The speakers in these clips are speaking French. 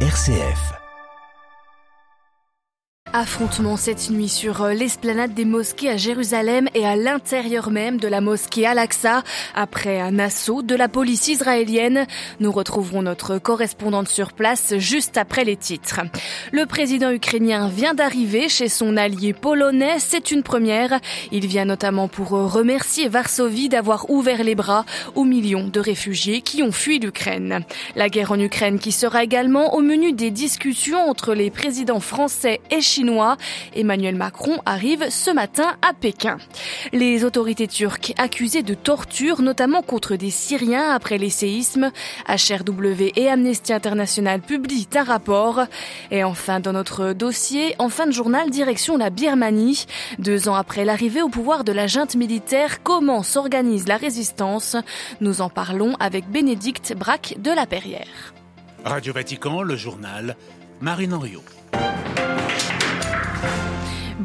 RCF. Affrontement cette nuit sur euh, l'esplanade des mosquées à Jérusalem et à l'intérieur même de la mosquée Al-Aqsa. Après un assaut de la police israélienne, nous retrouverons notre correspondante sur place juste après les titres. Le président ukrainien vient d'arriver chez son allié polonais. C'est une première. Il vient notamment pour remercier Varsovie d'avoir ouvert les bras aux millions de réfugiés qui ont fui l'Ukraine. La guerre en Ukraine qui sera également au menu des discussions entre les présidents français et chinois Emmanuel Macron arrive ce matin à Pékin. Les autorités turques accusées de torture, notamment contre des Syriens après les séismes, HRW et Amnesty International publient un rapport. Et enfin, dans notre dossier, en fin de journal, direction la Birmanie. Deux ans après l'arrivée au pouvoir de la junte militaire, comment s'organise la résistance? Nous en parlons avec Bénédicte Braque de la Perrière. Radio Vatican, le journal, Marine Henriot.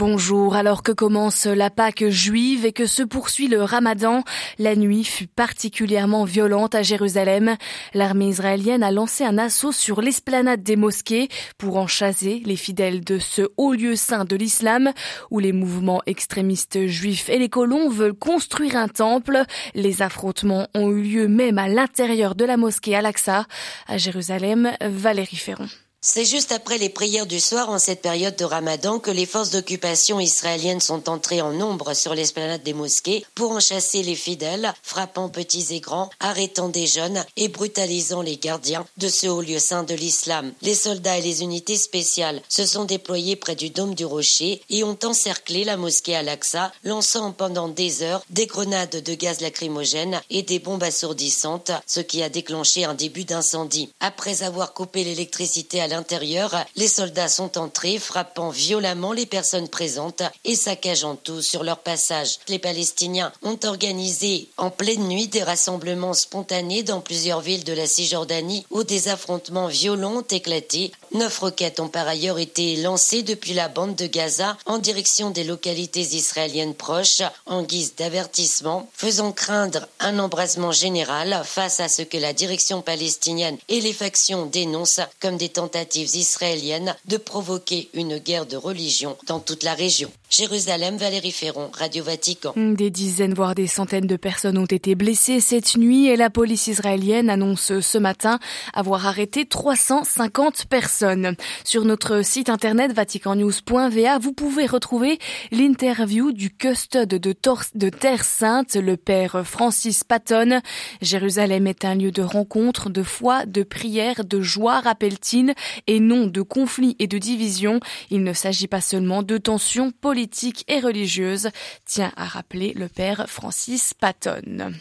Bonjour, alors que commence la Pâque juive et que se poursuit le Ramadan, la nuit fut particulièrement violente à Jérusalem. L'armée israélienne a lancé un assaut sur l'esplanade des mosquées pour en chasser les fidèles de ce haut lieu saint de l'islam où les mouvements extrémistes juifs et les colons veulent construire un temple. Les affrontements ont eu lieu même à l'intérieur de la mosquée Al-Aqsa. À Jérusalem, Valérie Ferron. C'est juste après les prières du soir en cette période de ramadan que les forces d'occupation israéliennes sont entrées en nombre sur l'esplanade des mosquées pour en chasser les fidèles, frappant petits et grands, arrêtant des jeunes et brutalisant les gardiens de ce haut lieu saint de l'islam. Les soldats et les unités spéciales se sont déployés près du dôme du rocher et ont encerclé la mosquée Al-Aqsa, lançant pendant des heures des grenades de gaz lacrymogène et des bombes assourdissantes, ce qui a déclenché un début d'incendie. Après avoir coupé l'électricité à l'intérieur, les soldats sont entrés, frappant violemment les personnes présentes et saccageant tout sur leur passage. Les Palestiniens ont organisé en pleine nuit des rassemblements spontanés dans plusieurs villes de la Cisjordanie où des affrontements violents ont éclaté. Neuf roquettes ont par ailleurs été lancées depuis la bande de Gaza en direction des localités israéliennes proches en guise d'avertissement, faisant craindre un embrasement général face à ce que la direction palestinienne et les factions dénoncent comme des tentatives israéliennes de provoquer une guerre de religion dans toute la région. Jérusalem, Valérie Ferron, Radio Vatican. Des dizaines, voire des centaines de personnes ont été blessées cette nuit et la police israélienne annonce ce matin avoir arrêté 350 personnes. Sur notre site internet vaticannews.va, vous pouvez retrouver l'interview du custode de, de Terre Sainte, le père Francis Patton. Jérusalem est un lieu de rencontre, de foi, de prière, de joie, rappelle-t-il, et non de conflits et de divisions. Il ne s'agit pas seulement de tensions politiques et religieuse, tient à rappeler le père Francis Patton.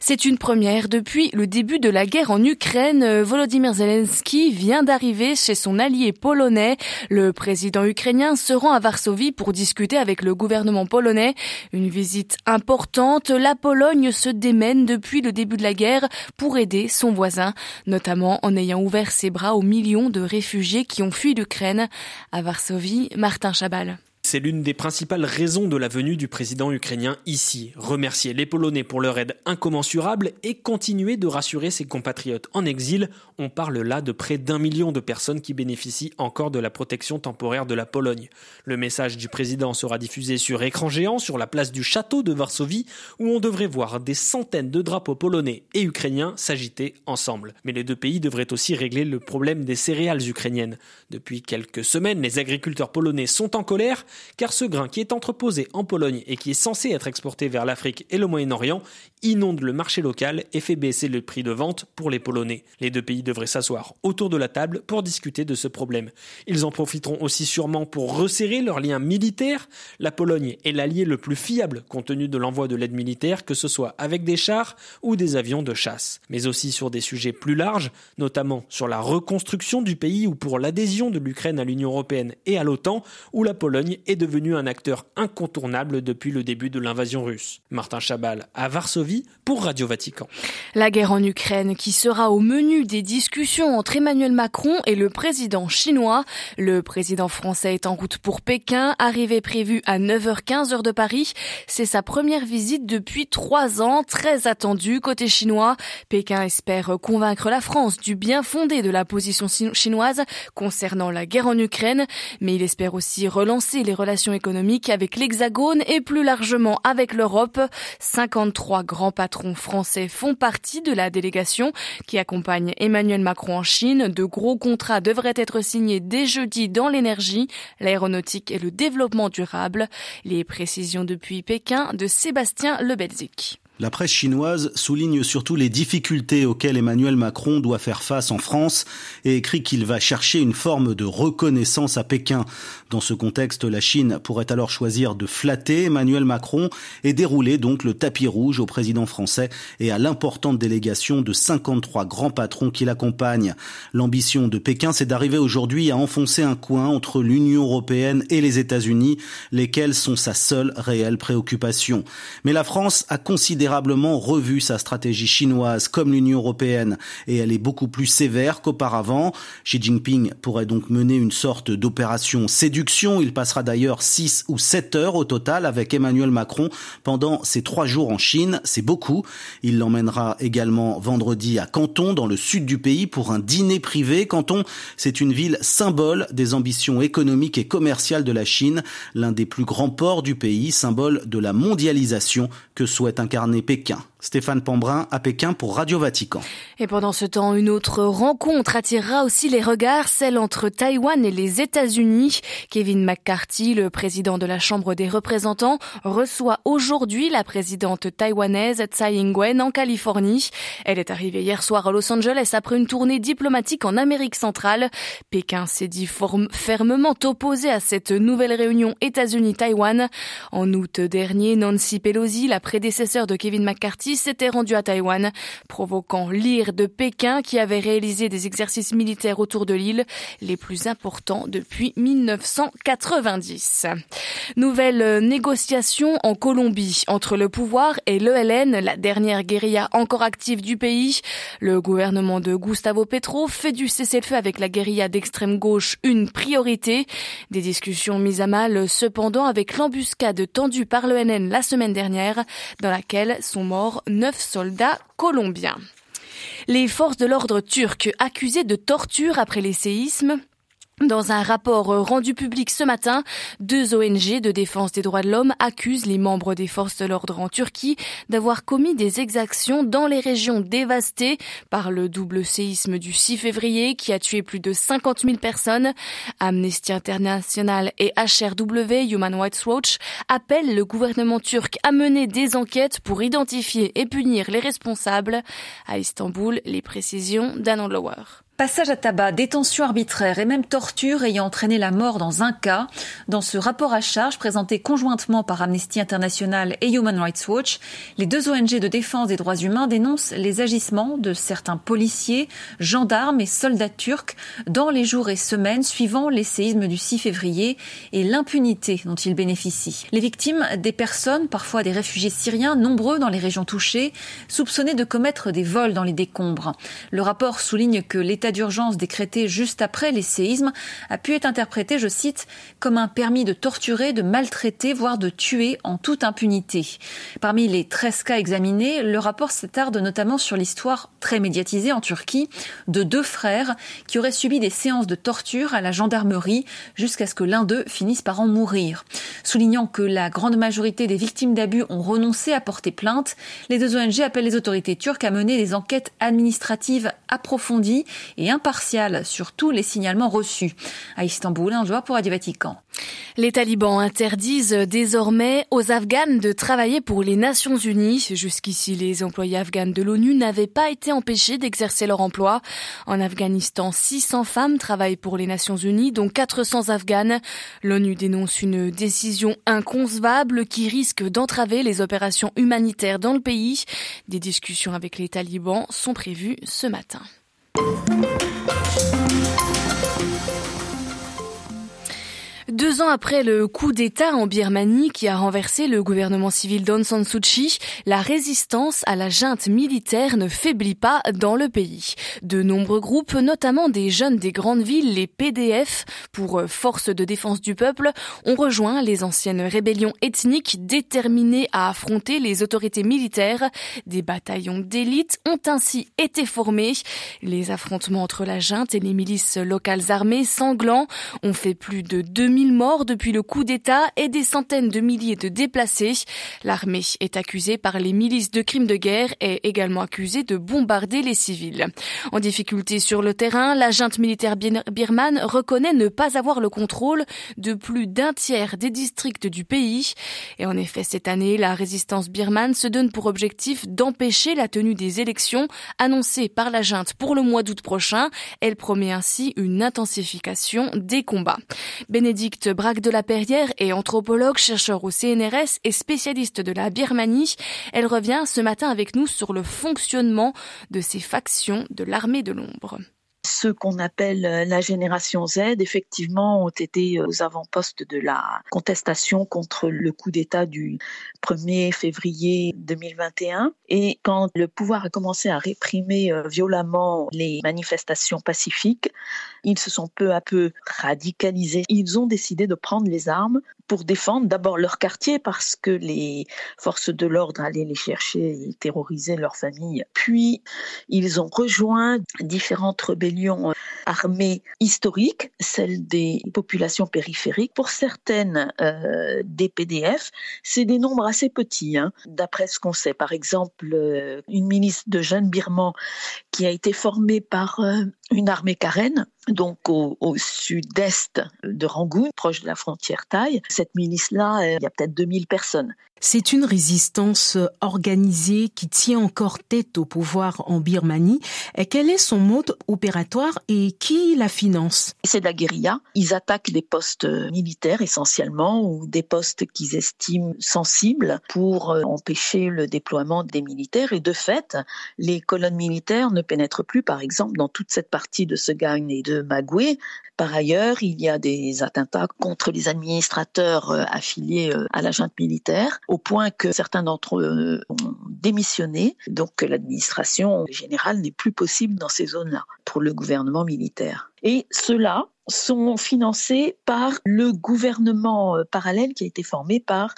C'est une première depuis le début de la guerre en Ukraine. Volodymyr Zelensky vient d'arriver chez son allié polonais. Le président ukrainien se rend à Varsovie pour discuter avec le gouvernement polonais. Une visite importante. La Pologne se démène depuis le début de la guerre pour aider son voisin, notamment en ayant ouvert ses bras aux millions de réfugiés qui ont fui l'Ukraine. À Varsovie, Martin Chabal. C'est l'une des principales raisons de la venue du président ukrainien ici. Remercier les Polonais pour leur aide incommensurable et continuer de rassurer ses compatriotes en exil. On parle là de près d'un million de personnes qui bénéficient encore de la protection temporaire de la Pologne. Le message du président sera diffusé sur écran géant sur la place du château de Varsovie où on devrait voir des centaines de drapeaux polonais et ukrainiens s'agiter ensemble. Mais les deux pays devraient aussi régler le problème des céréales ukrainiennes. Depuis quelques semaines, les agriculteurs polonais sont en colère car ce grain qui est entreposé en Pologne et qui est censé être exporté vers l'Afrique et le Moyen-Orient inonde le marché local et fait baisser le prix de vente pour les Polonais. Les deux pays devraient s'asseoir autour de la table pour discuter de ce problème. Ils en profiteront aussi sûrement pour resserrer leurs liens militaires. La Pologne est l'allié le plus fiable compte tenu de l'envoi de l'aide militaire, que ce soit avec des chars ou des avions de chasse, mais aussi sur des sujets plus larges, notamment sur la reconstruction du pays ou pour l'adhésion de l'Ukraine à l'Union européenne et à l'OTAN, où la Pologne est est devenu un acteur incontournable depuis le début de l'invasion russe. Martin Chabal à Varsovie pour Radio Vatican. La guerre en Ukraine qui sera au menu des discussions entre Emmanuel Macron et le président chinois. Le président français est en route pour Pékin, arrivée prévue à 9h15 heure de Paris. C'est sa première visite depuis trois ans, très attendue côté chinois. Pékin espère convaincre la France du bien fondé de la position chinoise concernant la guerre en Ukraine, mais il espère aussi relancer les relations économiques avec l'Hexagone et plus largement avec l'Europe. 53 grands patrons français font partie de la délégation qui accompagne Emmanuel Macron en Chine. De gros contrats devraient être signés dès jeudi dans l'énergie, l'aéronautique et le développement durable. Les précisions depuis Pékin de Sébastien Lebelzik. La presse chinoise souligne surtout les difficultés auxquelles Emmanuel Macron doit faire face en France et écrit qu'il va chercher une forme de reconnaissance à Pékin. Dans ce contexte, la Chine pourrait alors choisir de flatter Emmanuel Macron et dérouler donc le tapis rouge au président français et à l'importante délégation de 53 grands patrons qui l'accompagnent. L'ambition de Pékin, c'est d'arriver aujourd'hui à enfoncer un coin entre l'Union européenne et les États-Unis, lesquels sont sa seule réelle préoccupation. Mais la France a considérablement sa stratégie chinoise comme l'Union européenne et elle est beaucoup plus sévère qu'auparavant. Xi Jinping pourrait donc mener une sorte d'opération séduction il passera d'ailleurs 6 ou 7 heures au total avec Emmanuel Macron pendant ses trois jours en Chine. C'est beaucoup. Il l'emmènera également vendredi à Canton, dans le sud du pays, pour un dîner privé. Canton, c'est une ville symbole des ambitions économiques et commerciales de la Chine, l'un des plus grands ports du pays, symbole de la mondialisation que souhaite incarner Pékin. Stéphane Pambrin à Pékin pour Radio Vatican. Et pendant ce temps, une autre rencontre attirera aussi les regards, celle entre Taïwan et les États-Unis. Kevin McCarthy, le président de la Chambre des représentants, reçoit aujourd'hui la présidente taïwanaise Tsai Ing-wen en Californie. Elle est arrivée hier soir à Los Angeles après une tournée diplomatique en Amérique centrale. Pékin s'est dit fermement opposé à cette nouvelle réunion États-Unis-Taïwan. En août dernier, Nancy Pelosi, la prédécesseur de Kevin McCarthy, s'était rendu à Taïwan, provoquant l'ire de Pékin qui avait réalisé des exercices militaires autour de l'île, les plus importants depuis 1990. Nouvelle négociation en Colombie entre le pouvoir et l'ELN, la dernière guérilla encore active du pays. Le gouvernement de Gustavo Petro fait du cessez-le-feu avec la guérilla d'extrême gauche une priorité. Des discussions mises à mal cependant avec l'embuscade tendue par l'ELN la semaine dernière dans laquelle sont morts neuf soldats colombiens. Les forces de l'ordre turques accusées de torture après les séismes dans un rapport rendu public ce matin, deux ONG de défense des droits de l'homme accusent les membres des forces de l'ordre en Turquie d'avoir commis des exactions dans les régions dévastées par le double séisme du 6 février qui a tué plus de 50 000 personnes. Amnesty International et HRW, Human Rights Watch, appellent le gouvernement turc à mener des enquêtes pour identifier et punir les responsables. À Istanbul, les précisions d'Anand Lower. Passage à tabac, détention arbitraire et même torture ayant entraîné la mort dans un cas. Dans ce rapport à charge présenté conjointement par Amnesty International et Human Rights Watch, les deux ONG de défense des droits humains dénoncent les agissements de certains policiers, gendarmes et soldats turcs dans les jours et semaines suivant les séismes du 6 février et l'impunité dont ils bénéficient. Les victimes, des personnes, parfois des réfugiés syriens, nombreux dans les régions touchées, soupçonnés de commettre des vols dans les décombres. Le rapport souligne que l'état d'urgence décrété juste après les séismes a pu être interprété, je cite, comme un permis de torturer, de maltraiter, voire de tuer en toute impunité. Parmi les 13 cas examinés, le rapport s'attarde notamment sur l'histoire très médiatisée en Turquie de deux frères qui auraient subi des séances de torture à la gendarmerie jusqu'à ce que l'un d'eux finisse par en mourir. Soulignant que la grande majorité des victimes d'abus ont renoncé à porter plainte, les deux ONG appellent les autorités turques à mener des enquêtes administratives approfondies et impartial sur tous les signalements reçus. À Istanbul, un joueur pour Radio Vatican. Les talibans interdisent désormais aux Afghanes de travailler pour les Nations Unies. Jusqu'ici, les employés afghanes de l'ONU n'avaient pas été empêchés d'exercer leur emploi. En Afghanistan, 600 femmes travaillent pour les Nations Unies, dont 400 Afghanes. L'ONU dénonce une décision inconcevable qui risque d'entraver les opérations humanitaires dans le pays. Des discussions avec les talibans sont prévues ce matin. Thank you. Deux ans après le coup d'État en Birmanie qui a renversé le gouvernement civil d'Aung San Suu Kyi, la résistance à la junte militaire ne faiblit pas dans le pays. De nombreux groupes, notamment des jeunes des grandes villes, les PDF, pour Force de défense du peuple, ont rejoint les anciennes rébellions ethniques déterminées à affronter les autorités militaires. Des bataillons d'élite ont ainsi été formés. Les affrontements entre la junte et les milices locales armées sanglants ont fait plus de 2000 morts depuis le coup d'État et des centaines de milliers de déplacés. L'armée est accusée par les milices de crimes de guerre et également accusée de bombarder les civils. En difficulté sur le terrain, la junte militaire birmane reconnaît ne pas avoir le contrôle de plus d'un tiers des districts du pays. Et en effet, cette année, la résistance birmane se donne pour objectif d'empêcher la tenue des élections annoncées par la junte pour le mois d'août prochain. Elle promet ainsi une intensification des combats. Bénédicte Braque de la Perrière est anthropologue, chercheur au CNRS et spécialiste de la Birmanie. Elle revient ce matin avec nous sur le fonctionnement de ces factions de l'armée de l'ombre ceux qu'on appelle euh, la génération Z, effectivement, ont été euh, aux avant-postes de la contestation contre le coup d'État du 1er février 2021. Et quand le pouvoir a commencé à réprimer euh, violemment les manifestations pacifiques, ils se sont peu à peu radicalisés. Ils ont décidé de prendre les armes pour défendre d'abord leur quartier parce que les forces de l'ordre allaient les chercher et terroriser leurs familles. Puis, ils ont rejoint différentes rébellions armées historiques, celles des populations périphériques. Pour certaines euh, des PDF, c'est des nombres assez petits, hein, d'après ce qu'on sait. Par exemple, euh, une milice de jeunes birmans qui a été formée par euh, une armée karen donc au, sud-est de Rangoon, proche de la frontière thaï. Cette milice-là, euh, il y a peut-être 2000 personnes. C'est une résistance organisée qui tient encore tête au pouvoir en Birmanie. Et quel est son mode opératoire et qui la finance? C'est la guérilla. Ils attaquent des postes militaires essentiellement ou des postes qu'ils estiment sensibles pour euh, empêcher le déploiement des militaires. Et de fait, les colonnes militaires ne pénètrent plus, par exemple, dans toute cette partie de Segagne et de Magoué. Par ailleurs, il y a des attentats contre les administrateurs euh, affiliés euh, à la junte militaire au point que certains d'entre eux ont démissionné. Donc l'administration générale n'est plus possible dans ces zones-là pour le gouvernement militaire. Et cela sont financés par le gouvernement euh, parallèle qui a été formé par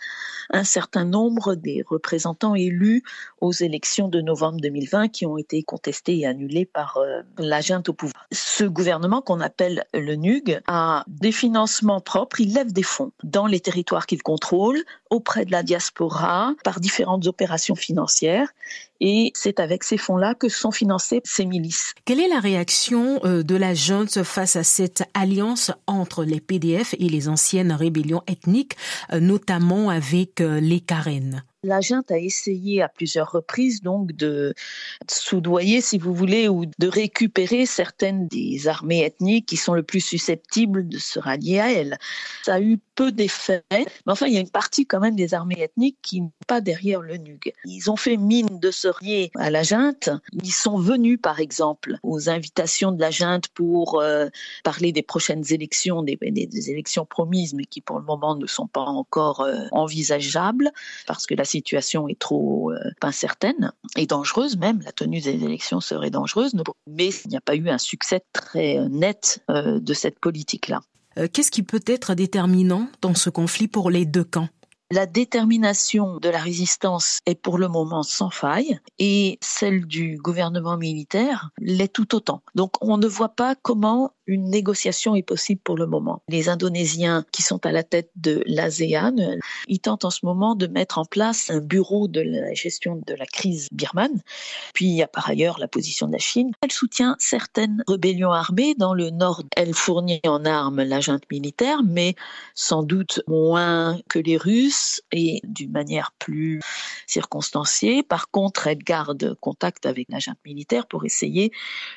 un certain nombre des représentants élus aux élections de novembre 2020 qui ont été contestés et annulés par euh, la junte au pouvoir. Ce gouvernement qu'on appelle le NUG a des financements propres, il lève des fonds dans les territoires qu'il contrôle auprès de la diaspora par différentes opérations financières et c'est avec ces fonds-là que sont financées ces milices. Quelle est la réaction euh, de la junte face à cette alliance entre les PDF et les anciennes rébellions ethniques, euh, notamment avec euh, les Karen? La junte a essayé à plusieurs reprises donc de soudoyer, si vous voulez, ou de récupérer certaines des armées ethniques qui sont le plus susceptibles de se rallier à elle. Ça a eu peu d'effets, mais enfin, il y a une partie quand même des armées ethniques qui n'est pas derrière le NUG. Ils ont fait mine de se rallier à la junte. Ils sont venus, par exemple, aux invitations de la junte pour euh, parler des prochaines élections, des, des, élections promises, mais qui pour le moment ne sont pas encore euh, envisageables, parce que la situation est trop euh, incertaine et dangereuse même. La tenue des élections serait dangereuse, mais il n'y a pas eu un succès très euh, net euh, de cette politique-là. Qu'est-ce qui peut être déterminant dans ce conflit pour les deux camps? La détermination de la résistance est pour le moment sans faille et celle du gouvernement militaire l'est tout autant. Donc on ne voit pas comment une négociation est possible pour le moment. Les Indonésiens qui sont à la tête de l'ASEAN, ils tentent en ce moment de mettre en place un bureau de la gestion de la crise birmane. Puis il y a par ailleurs la position de la Chine. Elle soutient certaines rébellions armées dans le nord. Elle fournit en armes la militaire, mais sans doute moins que les Russes et d'une manière plus circonstanciée. Par contre, elle garde contact avec la militaire pour essayer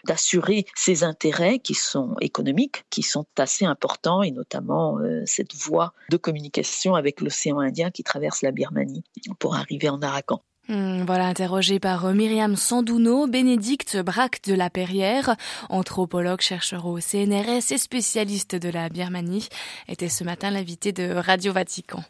d'assurer ses intérêts qui sont économiques qui sont assez importants et notamment euh, cette voie de communication avec l'océan Indien qui traverse la Birmanie pour arriver en Arakan. Hmm, voilà, interrogé par euh, Myriam Sandouno, Bénédicte Braque de la Perrière, anthropologue, chercheur au CNRS et spécialiste de la Birmanie, était ce matin l'invité de Radio Vatican.